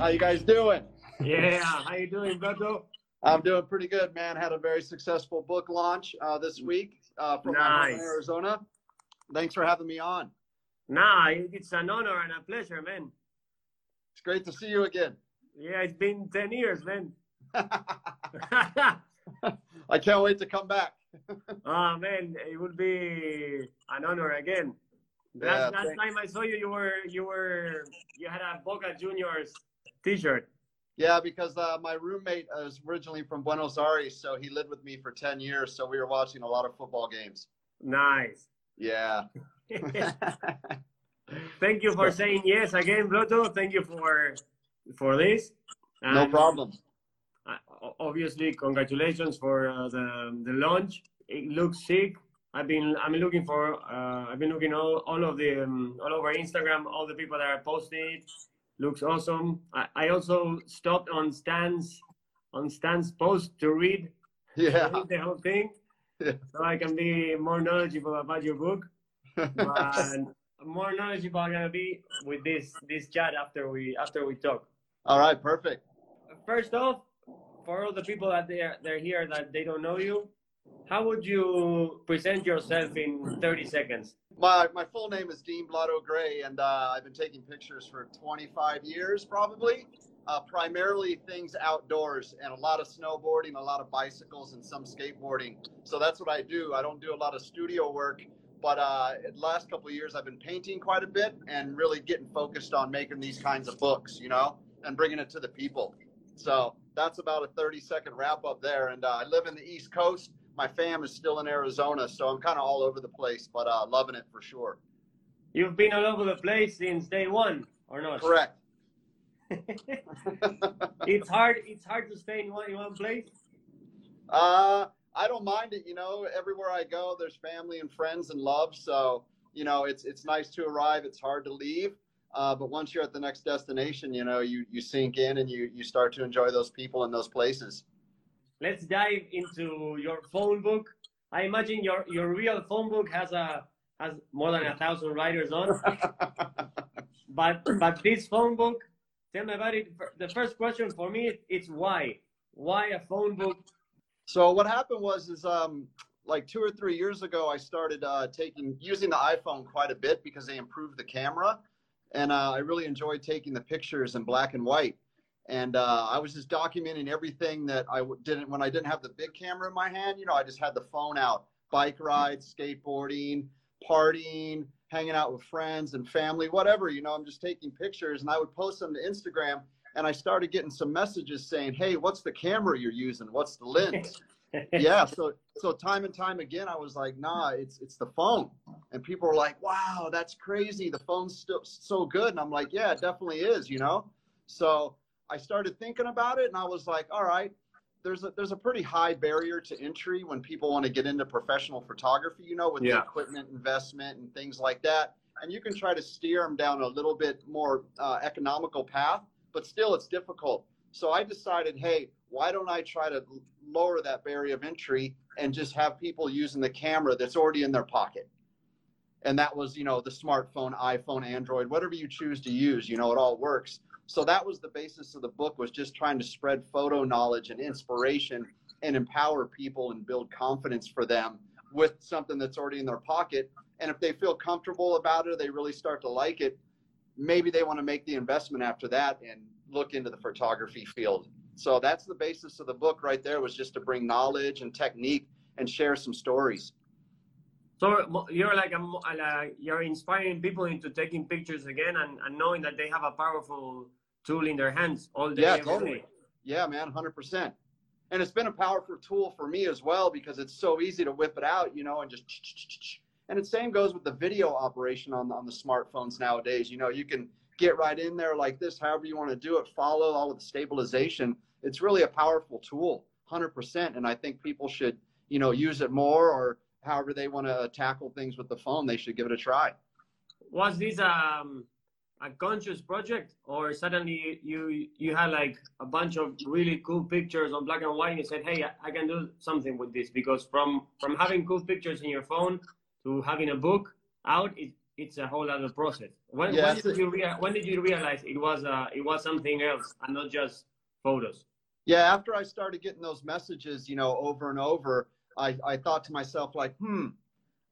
How you guys doing? Yeah, how you doing, Beto? I'm doing pretty good, man. Had a very successful book launch uh, this week uh, from nice. Arizona. Thanks for having me on. Nah, it's an honor and a pleasure, man. It's great to see you again. Yeah, it's been 10 years, man. I can't wait to come back. oh, man, it would be an honor again. Last, yeah, last time I saw you, you were you were you had a Boca Juniors T-shirt. Yeah, because uh, my roommate is originally from Buenos Aires, so he lived with me for ten years. So we were watching a lot of football games. Nice. Yeah. Thank you for saying yes again, Blotto. Thank you for for this. And no problem. obviously, congratulations for uh, the the launch. It looks sick. I've been I'm looking for uh, I've been looking all, all of the um, all over Instagram all the people that are posting it looks awesome. I, I also stopped on Stan's on Stan's post to read yeah. the whole thing. Yeah. so I can be more knowledgeable about your book. And more knowledgeable I'm gonna be with this this chat after we after we talk. All right perfect. First off for all the people that they're they're here that they don't know you how would you present yourself in 30 seconds? My, my full name is Dean Blotto Gray, and uh, I've been taking pictures for 25 years, probably. Uh, primarily things outdoors and a lot of snowboarding, a lot of bicycles, and some skateboarding. So that's what I do. I don't do a lot of studio work, but uh, the last couple of years I've been painting quite a bit and really getting focused on making these kinds of books, you know, and bringing it to the people. So that's about a 30 second wrap up there. And uh, I live in the East Coast my fam is still in Arizona, so I'm kind of all over the place, but uh, loving it for sure. You've been all over the place since day one, or not? Correct. it's hard. It's hard to stay in one in one place. Uh, I don't mind it. You know, everywhere I go, there's family and friends and love. So you know, it's it's nice to arrive. It's hard to leave. Uh, but once you're at the next destination, you know, you you sink in and you you start to enjoy those people and those places let's dive into your phone book. I imagine your your real phone book has a has more than a thousand writers on. but but this phone book, tell me about it. The first question for me is why? Why a phone book? So what happened was is um like two or three years ago I started uh, taking using the iPhone quite a bit because they improved the camera, and uh, I really enjoyed taking the pictures in black and white and uh, I was just documenting everything that I didn't when I didn't have the big camera in my hand. You know, I just had the phone out, bike rides, skateboarding, partying, hanging out with friends and family, whatever. You know, I'm just taking pictures, and I would post them to Instagram. And I started getting some messages saying, "Hey, what's the camera you're using? What's the lens?" yeah, so so time and time again, I was like, "Nah, it's it's the phone." And people were like, "Wow, that's crazy. The phone's still so good." And I'm like, "Yeah, it definitely is." You know, so I started thinking about it and I was like, all right, there's a there's a pretty high barrier to entry when people want to get into professional photography, you know, with yeah. the equipment investment and things like that. And you can try to steer them down a little bit more uh, economical path, but still it's difficult. So I decided, hey, why don't I try to lower that barrier of entry and just have people using the camera that's already in their pocket? And that was, you know, the smartphone, iPhone, Android, whatever you choose to use, you know, it all works. So that was the basis of the book was just trying to spread photo knowledge and inspiration and empower people and build confidence for them with something that's already in their pocket. And if they feel comfortable about it, they really start to like it, maybe they want to make the investment after that and look into the photography field. So that's the basis of the book right there was just to bring knowledge and technique and share some stories. So you're like a, you're inspiring people into taking pictures again and, and knowing that they have a powerful tool in their hands all day. Yeah, totally. Day. Yeah, man, hundred percent. And it's been a powerful tool for me as well because it's so easy to whip it out, you know, and just. And the same goes with the video operation on on the smartphones nowadays. You know, you can get right in there like this, however you want to do it. Follow all of the stabilization. It's really a powerful tool, hundred percent. And I think people should, you know, use it more or however they want to tackle things with the phone. They should give it a try. Was this um a conscious project or suddenly you you had like a bunch of really cool pictures on black and white and you said hey i can do something with this because from from having cool pictures in your phone to having a book out it, it's a whole other process. When, Yeah, when did you rea- when did you realize it was uh, it was something else and not just photos? Yeah, after I started getting those messages, you know, over and over, I, I thought to myself, like, hmm,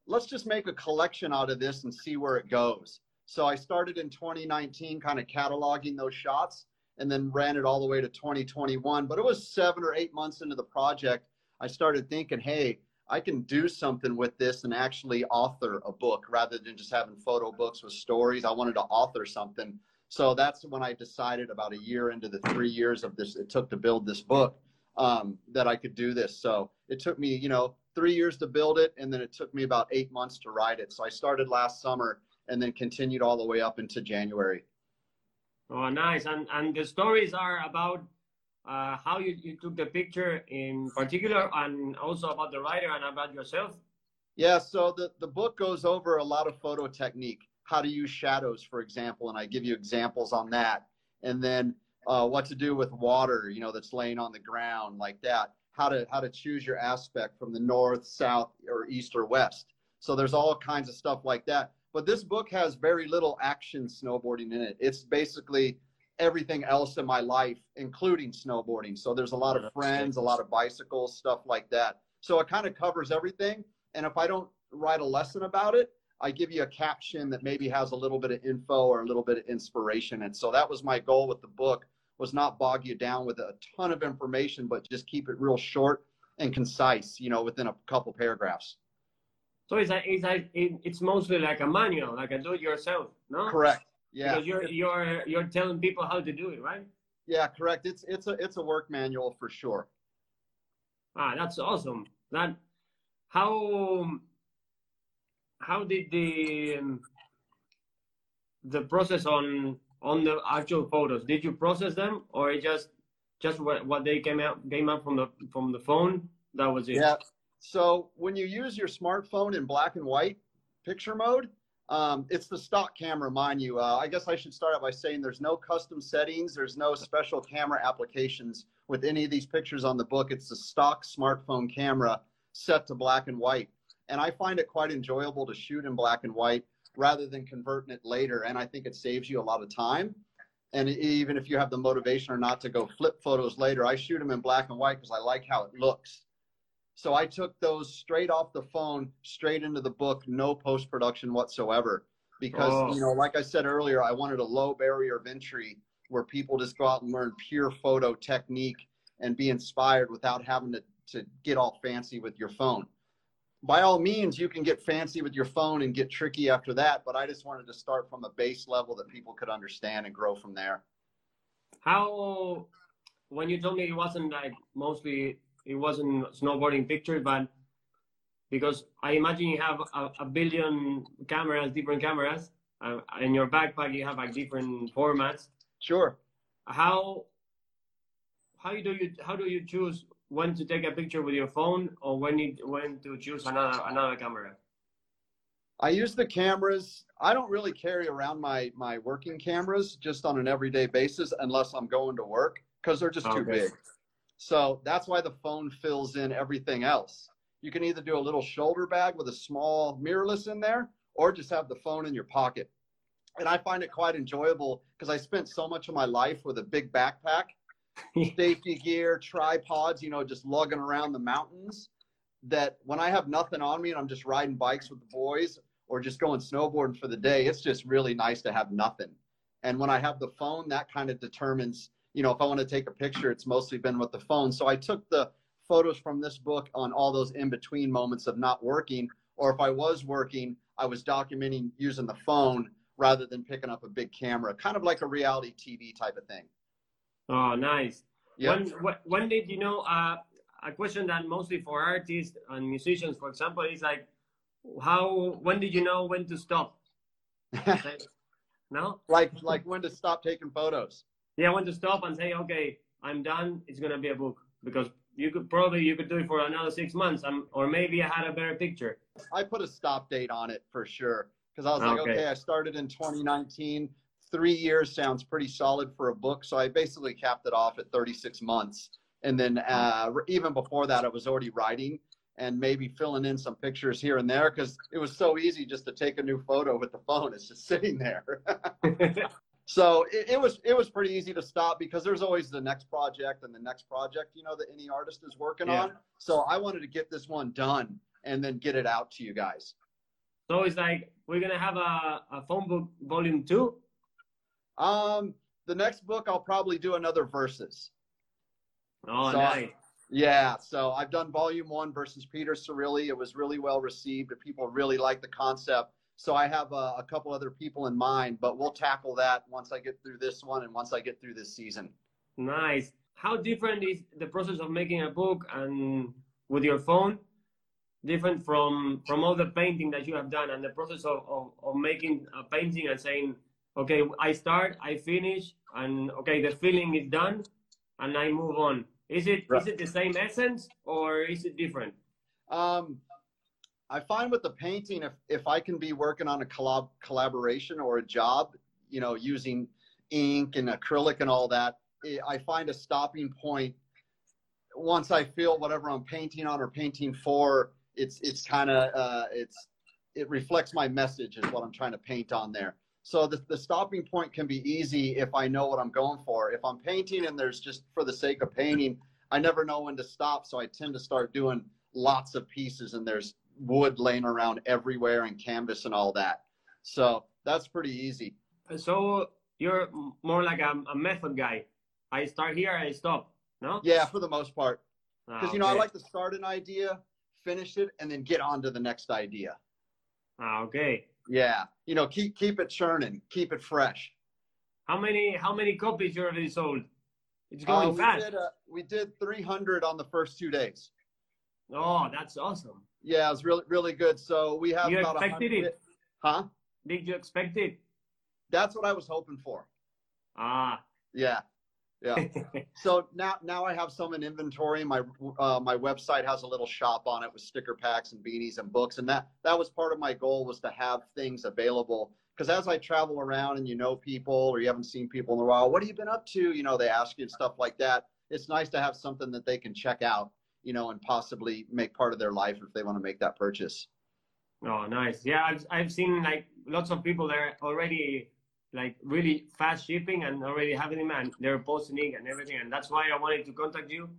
let's just make a collection out of this and see where it goes. So I started in 2019, kind of cataloging those shots and then ran it all the way to 2021. But it was seven or eight months into the project, I started thinking, hey, I can do something with this and actually author a book rather than just having photo books with stories. I wanted to author something. So that's when I decided about a year into the three years of this it took to build this book um, that I could do this. So it took me, you know, three years to build it, and then it took me about eight months to write it. So I started last summer and then continued all the way up into January. Oh, nice. And and the stories are about uh, how you, you took the picture in particular, and also about the writer and about yourself. Yeah, so the, the book goes over a lot of photo technique, how to use shadows, for example, and I give you examples on that. And then uh, what to do with water, you know, that's laying on the ground like that. How to how to choose your aspect from the north, south, or east or west. So there's all kinds of stuff like that. But this book has very little action snowboarding in it. It's basically everything else in my life, including snowboarding. So there's a lot of friends, a lot of bicycles, stuff like that. So it kind of covers everything. And if I don't write a lesson about it, I give you a caption that maybe has a little bit of info or a little bit of inspiration. And so that was my goal with the book was not bog you down with a ton of information, but just keep it real short and concise, you know, within a couple paragraphs. So it's a, it's a, it's mostly like a manual, like a do-it-yourself, no? Correct. Yeah. Because you're you're you're telling people how to do it, right? Yeah, correct. It's it's a it's a work manual for sure. Ah, that's awesome. That how how did the the process on on the actual photos? Did you process them, or it just just what what they came out came out from the from the phone? That was it. Yeah. So when you use your smartphone in black and white picture mode, um, it's the stock camera, mind you. Uh, I guess I should start out by saying there's no custom settings, there's no special camera applications with any of these pictures on the book. It's the stock smartphone camera set to black and white. And I find it quite enjoyable to shoot in black and white rather than converting it later. And I think it saves you a lot of time. And even if you have the motivation or not to go flip photos later, I shoot them in black and white because I like how it looks. So I took those straight off the phone, straight into the book, no post production whatsoever. Because, Oh. you know, like I said earlier, I wanted a low barrier of entry where people just go out and learn pure photo technique and be inspired without having to, to get all fancy with your phone. By all means, you can get fancy with your phone and get tricky after that, but I just wanted to start from a base level that people could understand and grow from there. How when you told me it wasn't like mostly it wasn't snowboarding pictures, but because I imagine you have a, a billion cameras, different cameras, uh, in your backpack you have like different formats. Sure. How how do you how do you choose when to take a picture with your phone or when you when to choose another another camera? I use the cameras. I don't really carry around my my working cameras just on an everyday basis unless I'm going to work because they're just too big. So that's why the phone fills in everything else. You can either do a little shoulder bag with a small mirrorless in there or just have the phone in your pocket. And I find it quite enjoyable because I spent so much of my life with a big backpack, safety gear, tripods, you know, just lugging around the mountains that when I have nothing on me and I'm just riding bikes with the boys or just going snowboarding for the day, it's just really nice to have nothing. And when I have the phone, that kind of determines, you know, if I want to take a picture, it's mostly been with the phone. So I took the photos from this book on all those in between moments of not working, or if I was working, I was documenting using the phone rather than picking up a big camera, kind of like a reality TV type of thing. Oh, nice. Yeah. When, when when did you know? Uh, a question that mostly for artists and musicians, for example, is like, how when did you know when to stop? no. like like when to stop taking photos. Yeah, when to stop and say, okay, I'm done. It's gonna be a book because you could probably you could do it for another six months, um, or maybe I had a better picture. I put a stop date on it for sure because I was like, Okay. okay, I started in 2019. Three years sounds pretty solid for a book, so I basically capped it off at 36 months. And then uh, even before that, I was already writing, and maybe filling in some pictures here and there because it was so easy just to take a new photo with the phone. It's just sitting there. so it, it, was it was pretty easy to stop because there's always the next project and the next project you know that any artist is working yeah. on. So I wanted to get this one done and then get it out to you guys. So it's like we're gonna have a, a phone book volume two. Um, the next book I'll probably do another verses. Oh, so nice. Yeah, so I've done volume one versus Peter Cirilli. It was really well received. People really like the concept. So I have a, a, couple other people in mind, but we'll tackle that once I get through this one and once I get through this season. Nice. How different is the process of making a book and with your phone? Different from from all the painting that you have done and the process of, of, of making a painting and saying, okay, I start, I finish, and okay, the feeling is done, and I move on is it right. is it the same essence or is it different? Um, I find with the painting, if if I can be working on a collab collaboration or a job, you know, using ink and acrylic and all that, I find a stopping point once I feel whatever I'm painting on or painting for. It's it's kind of uh, it's it reflects my message is what I'm trying to paint on there. So the, the stopping point can be easy if I know what I'm going for. If I'm painting and there's just for the sake of painting, I never know when to stop. So I tend to start doing lots of pieces and there's wood laying around everywhere and canvas and all that. So that's pretty easy. So you're more like a, a method guy. I start here, I stop. No? Yeah, for the most part. Because, ah, you know, I like to start an idea, finish it, and then get on to the next idea. Ah, okay. Yeah, you know, keep keep it churning, keep it fresh. How many how many copies you already sold? It's going uh, we fast. Did, uh, we did 300 on the first two days. Oh, that's awesome. Yeah, it was really really good. So we have you about expected it, huh? Did you expect it? That's what I was hoping for. Ah. Yeah, yeah. so now now I have some in inventory. My uh, my website has a little shop on it with sticker packs and beanies and books, and that that was part of my goal was to have things available. Because as I travel around and you know people or you haven't seen people in a while, what have you been up to? You know, they ask you and stuff like that. It's nice to have something that they can check out, you know, and possibly make part of their life if they want to make that purchase. Oh, nice. Yeah, I've I've seen like lots of people there already like really fast shipping and already having them and they're posting it and everything. And that's why I wanted to contact you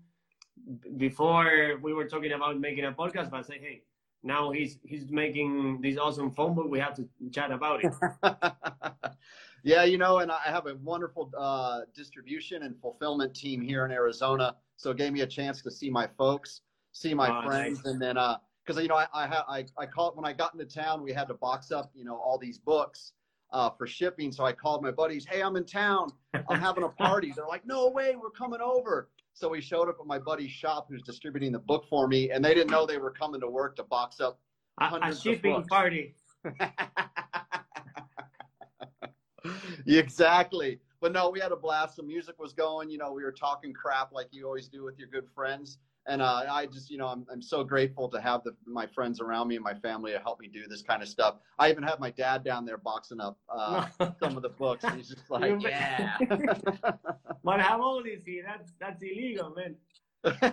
before we were talking about making a podcast, but I say, hey, now he's he's making this awesome phone book. We have to chat about it. yeah, you know, and I have a wonderful uh, distribution and fulfillment team here in Arizona. So it gave me a chance to see my folks, see my oh, friends, nice. and then because uh, you know I I, I I called when I got into town, we had to box up you know all these books uh, for shipping. So I called my buddies, hey, I'm in town. I'm having a party. They're like, no way, we're coming over. So we showed up at my buddy's shop who's distributing the book for me, and they didn't know they were coming to work to box up a, shipping party. exactly. But no, we had a blast. The music was going. You know, we were talking crap like you always do with your good friends and uh, I just, you know, I'm, I'm so grateful to have the, my friends around me and my family to help me do this kind of stuff. I even have my dad down there boxing up uh, some of the books. And he's just like, yeah. but how old is he? That's that's illegal, man.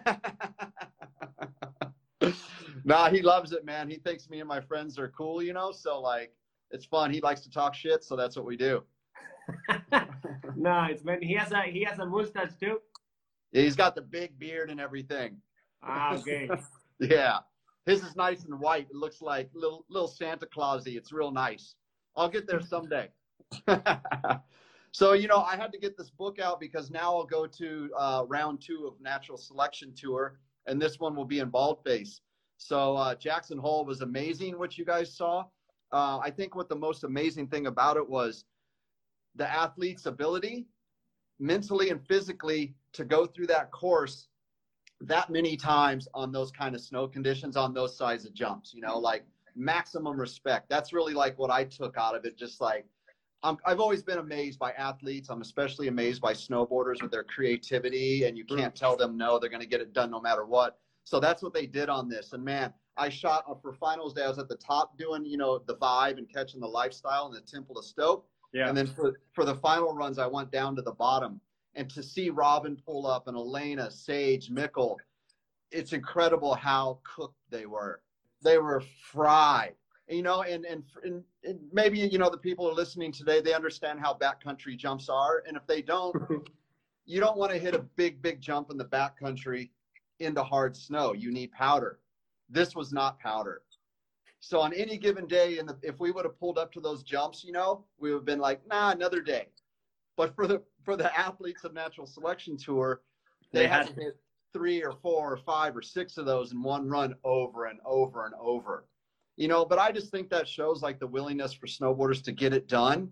nah, he loves it, man. He thinks me and my friends are cool, you know. So like, it's fun. He likes to talk shit, so that's what we do. nice, man. He has a he has a mustache too. Yeah, he's got the big beard and everything. Ah, okay. yeah. His is nice and white. It looks like little little Santa Clausy. It's real nice. I'll get there someday. so you know, I had to get this book out because now I'll go to uh, round two of Natural Selection Tour, and this one will be in Baldface. So uh, Jackson Hole was amazing. What you guys saw. Uh, I think what the most amazing thing about it was the athlete's ability, mentally and physically, to go through that course that many times on those kind of snow conditions on those size of jumps you know like maximum respect. That's really like what i took out of it just like i have always been amazed by athletes. I'm especially amazed by snowboarders with their creativity and you can't tell them no they're going to get it done no matter what. So that's what they did on this. And man i shot uh, for finals day i was at the top doing you know the vibe and catching the lifestyle in the temple of stoke yeah. and then for, for the final runs i went down to the bottom and to see Robin pull up and Elena, Sage, Mikkel, it's incredible how cooked they were. They were fried, you know, and, and, and, and maybe, you know, the people are listening today, they understand how backcountry jumps are. And if they don't, you don't want to hit a big, big jump in the backcountry into hard snow. You need powder. This was not powder. So on any given day, and if we would have pulled up to those jumps, you know, we would have been like, nah, another day. But for the for the athletes of natural selection tour, they, they had to hit three or four or five or six of those in one run over and over and over. You know, but I just think that shows like the willingness for snowboarders to get it done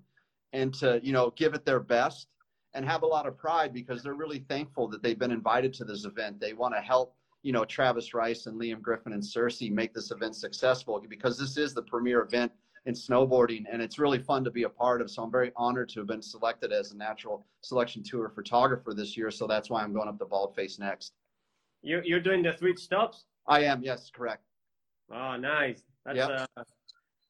and to, you know, give it their best and have a lot of pride because they're really thankful that they've been invited to this event. They want to help, you know, Travis Rice and Liam Griffin and Cersei make this event successful because this is the premier event in snowboarding, and it's really fun to be a part of. So I'm very honored to have been selected as a natural selection tour photographer this year. So that's why I'm going up to Baldface next. You're you're doing the three stops. I am. Yes, correct. Oh, nice. That's yep. uh,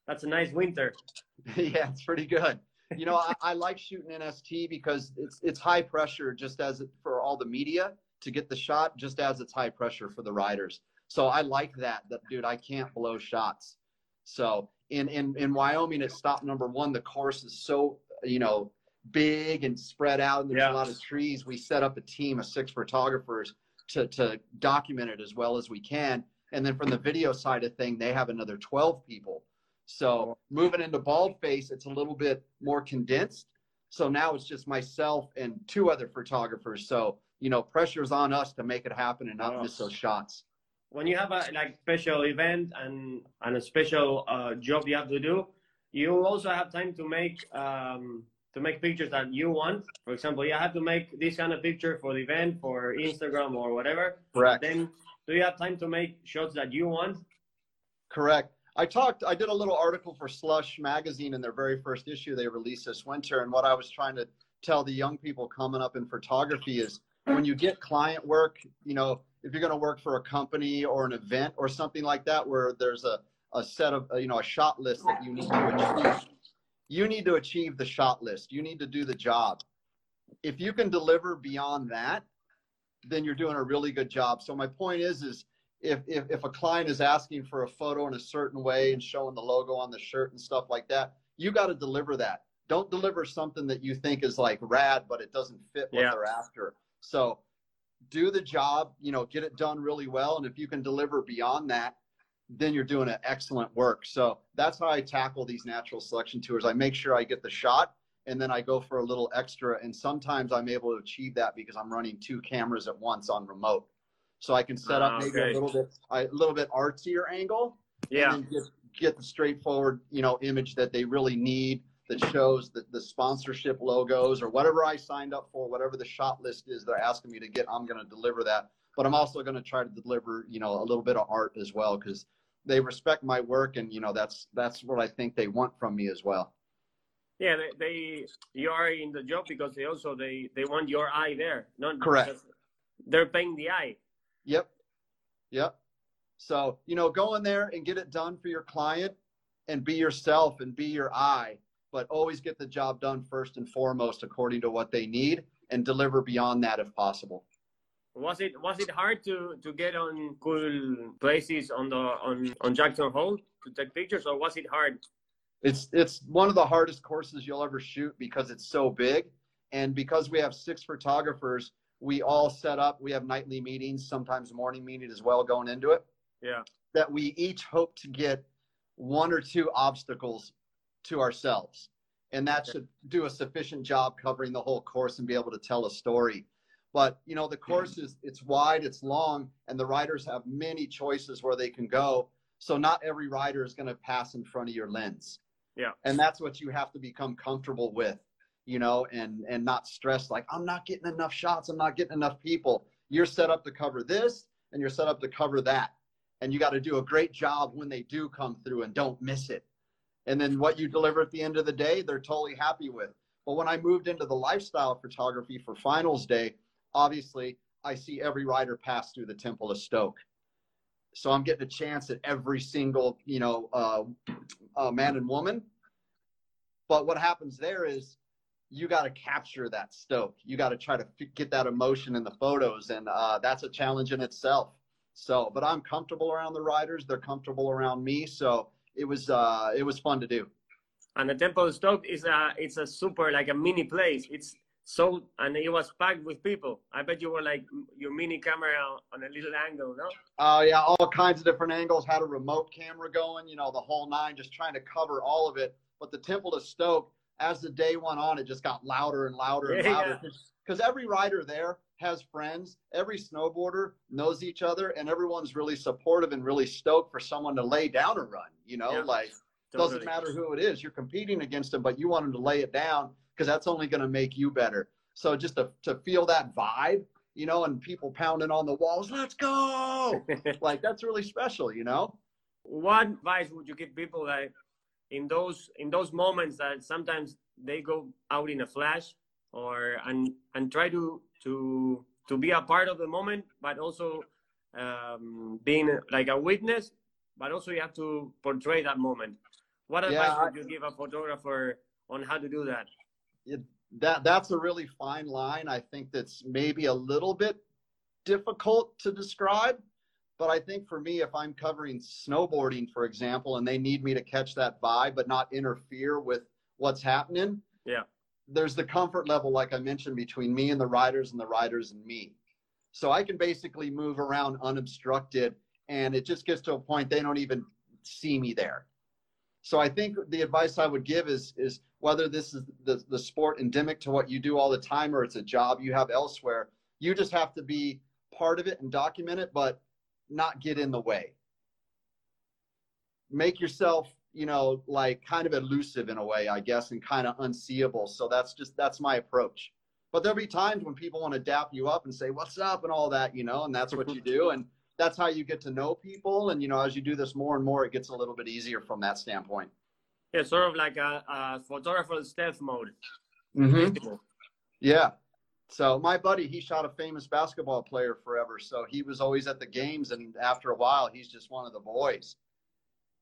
that's a nice winter. yeah, it's pretty good. You know, I, I, like shooting NST because it's it's high pressure just as for all the media to get the shot, just as it's high pressure for the riders. So I like that. That dude, I can't blow shots. So in in in Wyoming at stop number one, the course is so you know big and spread out, and there's yeah. a lot of trees. We set up a team of six photographers to to document it as well as we can. And then from the video side of thing, they have another 12 people. So moving into Baldface, it's a little bit more condensed. So now it's just myself and two other photographers. So you know, pressure's on us to make it happen and not oh. miss those shots when you have a like special event and and a special uh, job you have to do, you also have time to make um, to make pictures that you want. For example, you have to make this kind of picture for the event, for Instagram or whatever. Correct. Then, do you have time to make shots that you want? Correct. I talked. I did a little article for Slush magazine in their very first issue they released this winter, and what I was trying to tell the young people coming up in photography is when you get client work, you know, if you're going to work for a company or an event or something like that where there's a, a set of you know a shot list that you need to achieve you need to achieve the shot list. You need to do the job. If you can deliver beyond that then you're doing a really good job. So my point is is if, if, if a client is asking for a photo in a certain way and showing the logo on the shirt and stuff like that you got to deliver that. Don't deliver something that you think is like rad but it doesn't fit what yeah. they're after so do the job, you know, get it done really well. And if you can deliver beyond that, then you're doing an excellent work. So that's how I tackle these natural selection tours. I make sure I get the shot and then I go for a little extra. And sometimes I'm able to achieve that because I'm running two cameras at once on remote. So I can set up ah, maybe okay. a little bit a little bit artsier angle. Yeah. And get, get the straightforward, you know, image that they really need that shows the, the sponsorship logos or whatever I signed up for, whatever the shot list is they're asking me to get, I'm going to deliver that. But I'm also going to try to deliver, you know, a little bit of art as well because they respect my work and you know that's that's what I think they want from me as well. Yeah, they, they you are in the job because they also they they want your eye there, not correct. They're paying the eye. Yep, yep. So you know, go in there and get it done for your client, and be yourself and be your eye but always get the job done first and foremost according to what they need and deliver beyond that if possible. Was it was it hard to to get on cool places on the on on Jackson Hole to take pictures, or was it hard? It's it's one of the hardest courses you'll ever shoot because it's so big, and because we have six photographers, we all set up. We have nightly meetings, sometimes morning meeting as well, going into it. Yeah. That we each hope to get one or two obstacles to ourselves. And that should do a sufficient job covering the whole course and be able to tell a story. But you know, the hmm. course is it's wide, it's long, and the riders have many choices where they can go. So not every rider is going to pass in front of your lens. Yeah. And that's what you have to become comfortable with, you know, and and not stress like I'm not getting enough shots, I'm not getting enough people. You're set up to cover this and you're set up to cover that. And you got to do a great job when they do come through and don't miss it and then what you deliver at the end of the day, they're totally happy with. But when I moved into the lifestyle photography for finals day, obviously I see every rider pass through the Temple of Stoke. So I'm getting a chance at every single, you know, uh, uh, man and woman. But what happens there is you got to capture that stoke. You got to try to f- get that emotion in the photos, and uh, that's a challenge in itself. So, but I'm comfortable around the riders. They're comfortable around me. So it was uh, it was fun to do. And the Temple Stoke is a it's a super like a mini place. It's so and it was packed with people. I bet you were like your mini camera on a little angle, no? Oh uh, yeah, all kinds of different angles. Had a remote camera going, you know, the whole nine, just trying to cover all of it. But the Temple to Stoke, as the day went on, it just got louder and louder and louder. Because yeah. every rider there has friends. Every snowboarder knows each other, and everyone's really supportive and really stoked for someone to lay down a run. You know, yeah, like totally. doesn't matter who it is. You're competing against them, but you want them to lay it down because that's only going to make you better. So just to to feel that vibe, you know, and people pounding on the walls, let's go! like that's really special, you know. What advice would you give people that in those in those moments that sometimes they go out in a flash or and and try to to to be a part of the moment, but also um, being like a witness, but also you have to portray that moment. What advice yeah, would you give a photographer on how to do that? It, that that's a really fine line. I think that's maybe a little bit difficult to describe, but I think for me, if I'm covering snowboarding, for example, and they need me to catch that vibe but not interfere with what's happening, yeah, there's the comfort level, like I mentioned, between me and the riders and the riders and me. So I can basically move around unobstructed and it just gets to a point they don't even see me there. So I think the advice I would give is is whether this is the, the sport endemic to what you do all the time or it's a job you have elsewhere, you just have to be part of it and document it, but not get in the way. Make yourself you know, like kind of elusive in a way, I guess, and kind of unseeable. So that's just that's my approach. But there'll be times when people want to dap you up and say, "What's up?" and all that, you know, and that's what you do, and that's how you get to know people. And you know, as you do this more and more, it gets a little bit easier from that standpoint. Yeah, sort of like a, a photographer stealth mode. Mm-hmm. Yeah. So my buddy, he shot a famous basketball player forever. So he was always at the games, and after a while, he's just one of the boys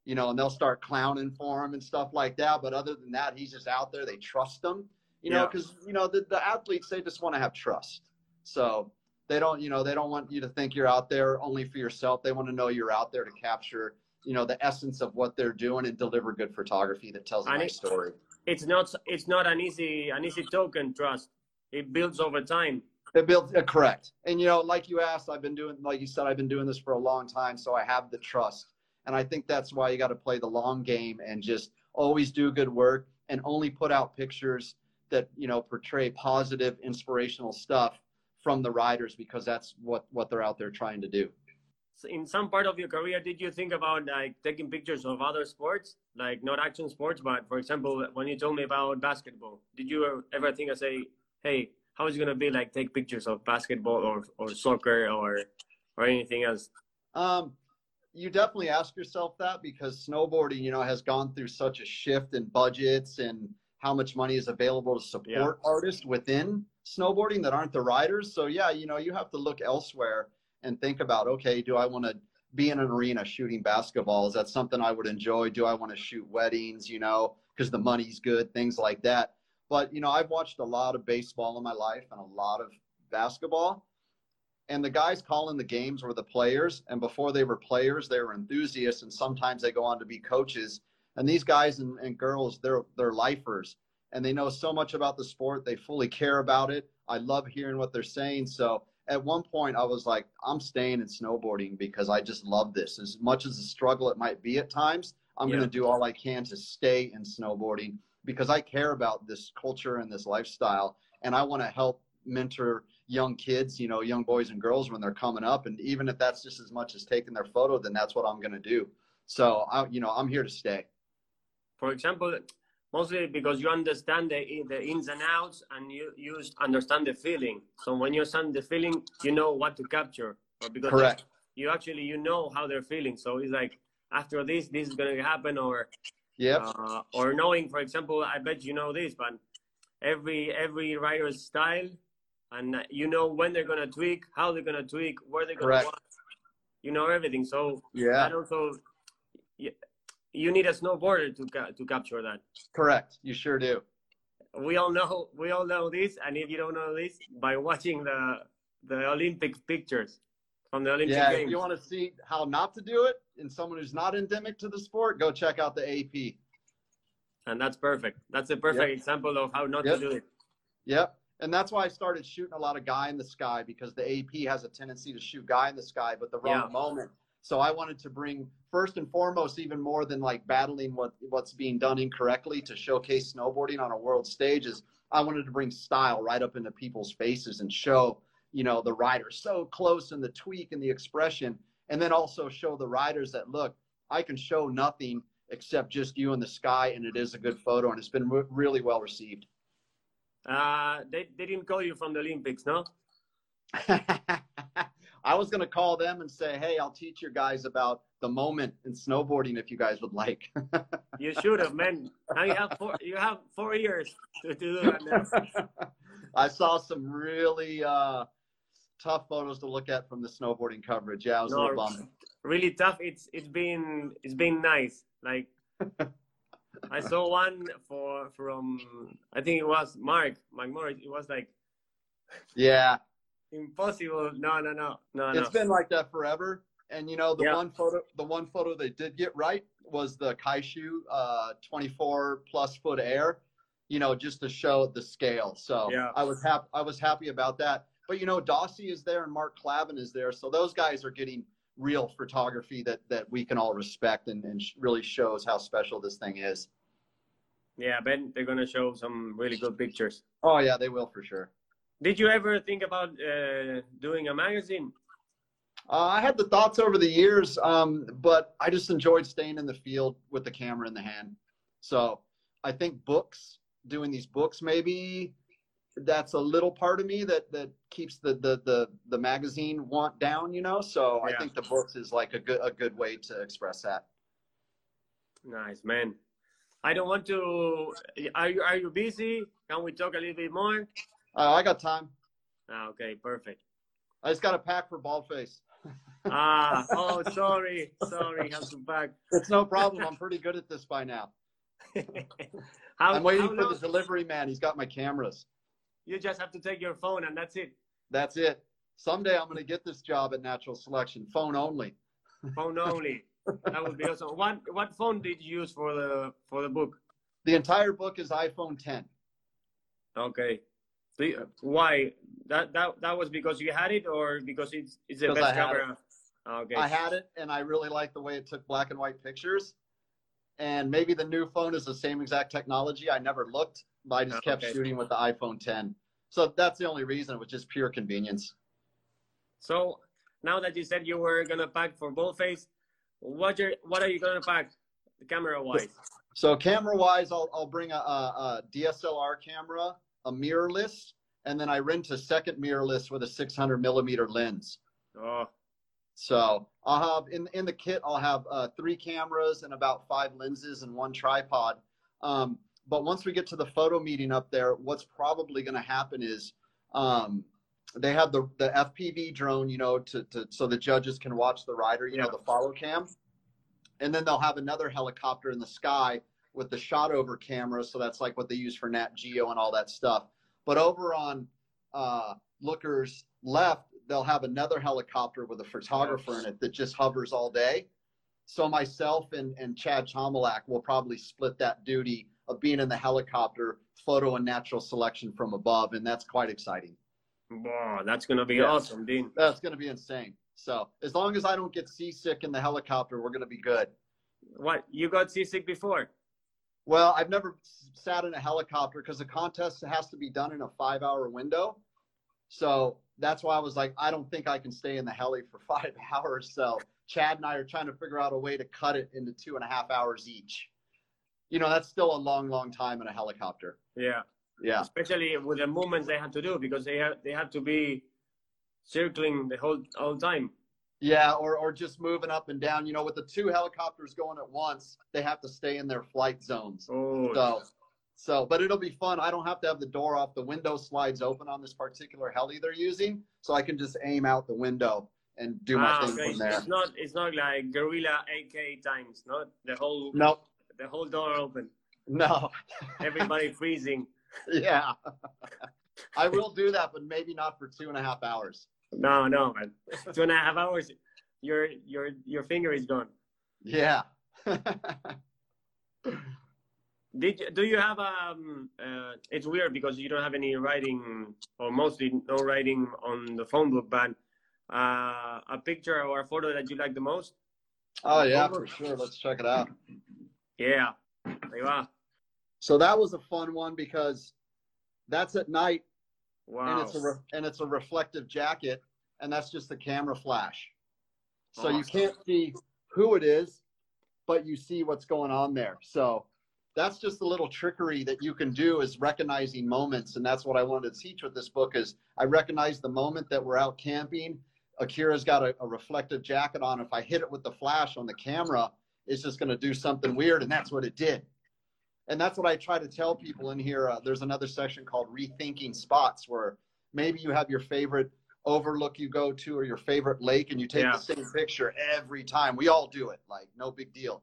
you know, and they'll start clowning for him and stuff like that. But other than that, he's just out there. They trust him, you know, because you know the, the athletes they just want to have trust. So they don't, you know, they don't want you to think you're out there only for yourself. They want to know you're out there to capture, you know, the essence of what they're doing and deliver good photography that tells a nice story. It's not it's not an easy an easy token trust. It builds over time. It builds uh, correct. And you know, like you asked, I've been doing like you said, I've been doing this for a long time, so I have the trust and I think that's why you got to play the long game and just always do good work and only put out pictures that, you know, portray positive, inspirational stuff from the riders because that's what, what they're out there trying to do. So in some part of your career, did you think about like taking pictures of other sports, like not action sports, but for example, when you told me about basketball, did you ever think i say, hey, how is it gonna be like take pictures of basketball or, or soccer or or anything else? Um, you definitely ask yourself that because snowboarding, you know, has gone through such a shift in budgets and how much money is available to support yeah. artists within snowboarding that aren't the riders. So yeah, you know, you have to look elsewhere and think about, okay, do I want to be in an arena shooting basketball? Is that something I would enjoy? Do I want to shoot weddings, you know, because the money's good, things like that. But, you know, I've watched a lot of baseball in my life and a lot of basketball and the guys calling the games were the players and before they were players they were enthusiasts and sometimes they go on to be coaches and these guys and, and girls they're they're lifers and they know so much about the sport they fully care about it i love hearing what they're saying so at one point i was like i'm staying in snowboarding because i just love this as much as a struggle it might be at times i'm yeah. going to do all i can to stay in snowboarding because i care about this culture and this lifestyle and i want to help mentor young kids, you know, young boys and girls when they're coming up. And even if that's just as much as taking their photo, then that's what I'm going to do. So, I, you know, I'm here to stay. For example, mostly because you understand the, the ins and outs and you, you understand the feeling. So when you understand the feeling, you know what to capture. Because Correct. You actually, you know how they're feeling. So it's like, after this, this is going to happen or, yeah, uh, or knowing, for example, I bet you know this, but every, every rider's style and you know when they're gonna tweak, how they're gonna tweak, where they're gonna walk. You know everything. So yeah, also you need a snowboarder to ca- to capture that. Correct. You sure do. We all know we all know this, and if you don't know this, by watching the the Olympic pictures. from the Olympic Yeah, if Games. you want to see how not to do it and someone who's not endemic to the sport, go check out the AP. And that's perfect. That's a perfect Yep. example of how not Yep. to do it. Yep. And that's why I started shooting a lot of guy in the sky because the AP has a tendency to shoot guy in the sky, but the wrong Yeah. moment. So I wanted to bring first and foremost, even more than like battling what what's being done incorrectly to showcase snowboarding on a world stage is I wanted to bring style right up into people's faces and show, you know, the riders so close and the tweak and the expression, and then also show the riders that look, I can show nothing except just you in the sky, and it is a good photo, and it's been re- really well received. Uh, they, they didn't call you from the Olympics, no? I was going to call them and say, hey, I'll teach your guys about the moment in snowboarding if you guys would like. You should have, man. Now you have four. You have four years to, do that. I saw some really uh, tough photos to look at from the snowboarding coverage. Yeah, I was a No, little bummed. really tough. It's it's been it's been nice. Like I saw one for from I think it was Mark McMorris. It was like Yeah, impossible. No, no, no, no, no. it's been like that forever. And you know, the Yeah. one photo, the one photo they did get right was the Kaishu uh, 24 plus foot air. You know, just to show the scale. So Yeah. I was happy. I was happy about that. But you know, Dossie is there and Mark Clavin is there, so those guys are getting real photography that that we can all respect and, and really shows how special this thing is. yeah, Ben, they're gonna show some really good pictures. Oh yeah, they will for sure. Did you ever think about uh, doing a magazine? Uh, I had the thoughts over the years, um, but I just enjoyed staying in the field with the camera in the hand. So I think books, doing these books, maybe that's a little part of me that that keeps the the the, the magazine want down, you know. So I think the books is like a good a good way to express that. Nice, man. I don't want to. Are you are you busy? Can we talk a little bit more? Uh, I got time. Ah, okay, perfect. I just got a pack for Baldface. Ah, oh, sorry, sorry, have to back. It's no problem. I'm pretty good at this by now. how, I'm waiting for long- the delivery man. He's got my cameras. You just have to take your phone and that's it. That's it. Someday I'm going to get this job at Natural Selection, phone only. Phone only. That would be awesome. What what phone did you use for the for the book? The entire book is iPhone 10. Okay. So you- why that that that was because you had it or because it's it's the best I had camera? Okay. I had it and I really like the way it took black and white pictures. And maybe the new phone is the same exact technology. I never looked, but I just oh, kept Okay. shooting with the iPhone 10. So that's the only reason. which is pure convenience. So now that you said you were gonna pack for Baldface, what you what are you gonna pack, camera wise? So camera wise, I'll, I'll bring a, a, a DSLR camera, a mirrorless, and then I rent a second mirrorless with a 600 millimeter lens. Oh, So I'll have in in the kit I'll have uh, three cameras and about five lenses and one tripod. Um, but once we get to the photo meeting up there, what's probably going to happen is um, they have the the FPV drone, you know, to, to so the judges can watch the rider, you know, the follow cam, and then they'll have another helicopter in the sky with the shot over camera. So that's like what they use for Nat Geo and all that stuff. But over on uh, Looker's left, they'll have another helicopter with a photographer in it that just hovers all day. So myself and, and Chad Chomlack will probably split that duty of being in the helicopter, photo and natural selection from above, and that's quite exciting. wow, that's gonna be Yes. awesome, Dean. That's going to be insane. So as long as I don't get seasick in the helicopter, we're going to be good. What you got seasick before? Well, I've never sat in a helicopter because the contest has to be done in a five hour window. So that's why I was like, I don't think I can stay in the heli for five hours. So Chad and I are trying to figure out a way to cut it into two and a half hours each. You know, that's still a long, long time in a helicopter. Yeah. Yeah. Especially with the movements they have to do because they have they have to be circling the whole whole time. Yeah. Or, or just moving up and down. You know, with the two helicopters going at once, they have to stay in their flight zones. Oh, So, so, but it'll be fun. I don't have to have the door off. The window slides open on this particular heli they're using, so I can just aim out the window and do my ah, thing okay. from there. It's not it's not like guerrilla AK times, not the whole No, the whole door open, no, everybody freezing. yeah. I will do that, but maybe not for two and a half hours. No, no, man. Two and a half hours, your your your finger is gone. Yeah. Did you, do you have um? Uh, it's weird because you don't have any writing, or mostly no writing on the phone book, but uh, a picture or a photo that you like the most? Oh yeah, for sure. Let's check it out. Yeah. So that was a fun one because that's at night, Wow. and it's a re- and it's a reflective jacket, and that's just the camera flash. So you can't see who it is, but you see what's going on there. So that's just a little trickery that you can do is recognizing moments, and that's what I wanted to teach with this book. Is I recognize the moment that we're out camping. Akira's got a, a reflective jacket on. If I hit it with the flash on the camera, it's just going to do something weird, and that's what it did. And that's what I try to tell people in here. Uh, there's another section called rethinking spots where maybe you have your favorite overlook you go to or your favorite lake and you take Yeah. the same picture every time. We all do it, like no big deal.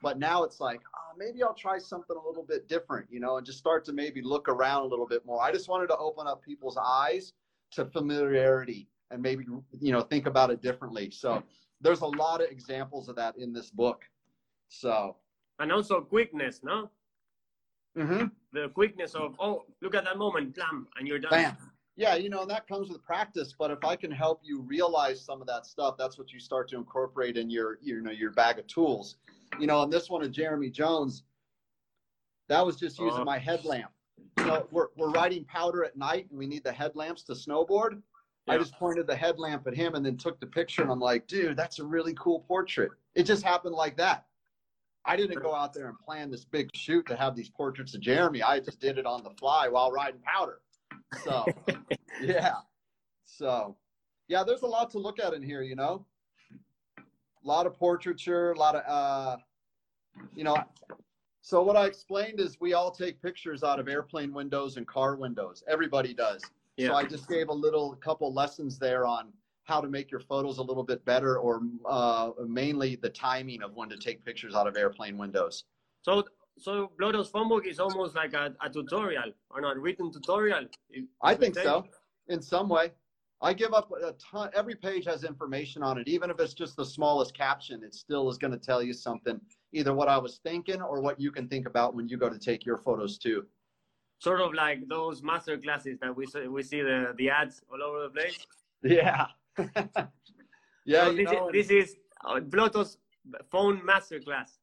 But now it's like, oh, maybe I'll try something a little bit different, you know, and just start to maybe look around a little bit more. I just wanted to open up people's eyes to familiarity and maybe, you know, think about it differently. So there's a lot of examples of that in this book. So, and also quickness, no? Mhm. The quickness of oh, look at that moment, blam, and you're done. Bam. Yeah, you know, that comes with practice. But if I can help you realize some of that stuff, that's what you start to incorporate in your, you know, your bag of tools. You know, on this one of Jeremy Jones, that was just using Uh-huh. my headlamp. You know, we're, we're riding powder at night and we need the headlamps to snowboard. I just pointed the headlamp at him and then took the picture and I'm like, dude, that's a really cool portrait. It just happened like that. I didn't go out there and plan this big shoot to have these portraits of Jeremy. I just did it on the fly while riding powder. So, yeah. So, yeah, there's a lot to look at in here, you know. A lot of portraiture, a lot of, uh, you know. So what I explained is we all take pictures out of airplane windows and car windows. Everybody does. So I just gave a little couple lessons there on how to make your photos a little bit better, or uh, mainly the timing of when to take pictures out of airplane windows. So so Blotto's phone book is almost like a, a tutorial or not written tutorial. if- I think so, in some way. I give up a ton. Every page has information on it, even if it's just the smallest caption. It still is going to tell you something, either what I was thinking or what you can think about when you go to take your photos too. Sort of like those master classes that we see, we see the, the ads all over the place. Yeah, yeah. So this, know, is, this is uh, Blotto's phone masterclass.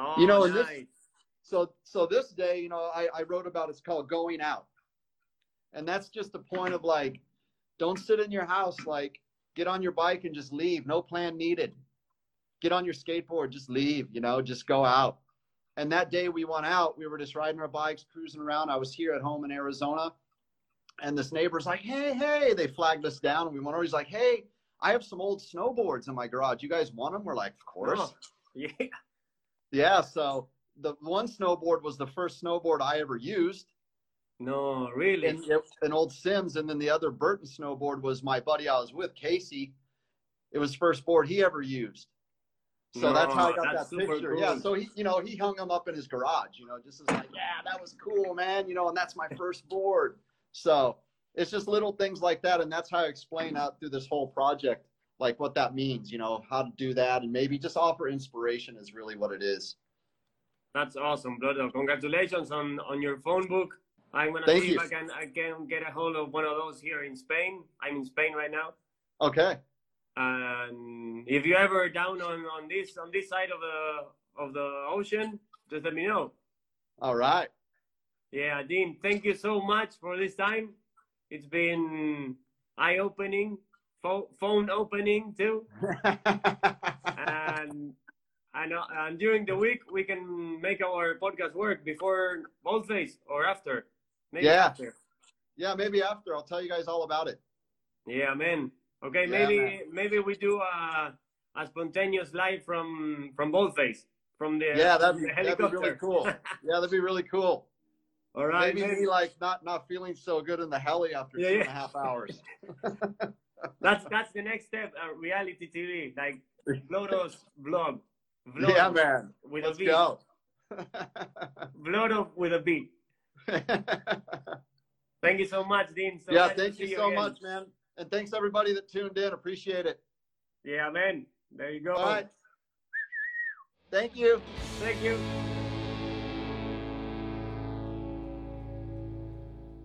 Oh, You know, and this- so so this day, you know, I, I wrote about it's called going out, and that's just the point of like, don't sit in your house. Like, get on your bike and just leave. No plan needed. Get on your skateboard, just leave. You know, just go out. And that day we went out, we were just riding our bikes, cruising around. I was here at home in Arizona, and this neighbor's like, "Hey, hey!" They flagged us down, and we went over. He's like, "Hey, I have some old snowboards in my garage. You guys want them?" We're like, "Of course." Oh, yeah. Yeah, so the one snowboard was the first snowboard I ever used, No, really. and an old Sims, and then the other Burton snowboard was my buddy I was with, Casey. It was first board he ever used. So that's how I got that picture. cool. Yeah, so he, you know, he hung them up in his garage. You know, just as like, yeah, that was cool, man. You know, and that's my first board. So it's just little things like that, and that's how I explain out through this whole project, like what that means. You know, how to do that, and maybe just offer inspiration is really what it is. That's awesome, Blotto. Congratulations on, on your phone book. I'm gonna Thank see you. if I can I can get a hold of one of those here in Spain. I'm in Spain right now. Okay. And if you're ever down on, on this on this side of the of the ocean, just let me know. All right. Yeah, Dean, thank you so much for this time. It's been eye opening, pho- phone opening too. and and, uh, and during the week we can make our podcast work before Baldface or after. Maybe Yeah. after. yeah, maybe after I'll tell you guys all about it. Yeah, man. Okay, Yeah, maybe man. maybe we do a a spontaneous live from from Baldface from the Yeah, that'd be, that'd be really cool. Yeah, that'd be really cool. All right, maybe man. me like not not feeling so good in the heli after Yeah, two yeah. and a half hours. That's that's the next step. Uh, reality TV, like Blotto's vlog. Vlog yeah, man. With Let's a beat. go. Vlog with a beat. Thank you so much, Dean. So yeah, thank see you so again. much, man. And thanks everybody that tuned in. Appreciate it. Yeah, man. There you go. All right. Thank you. Thank you.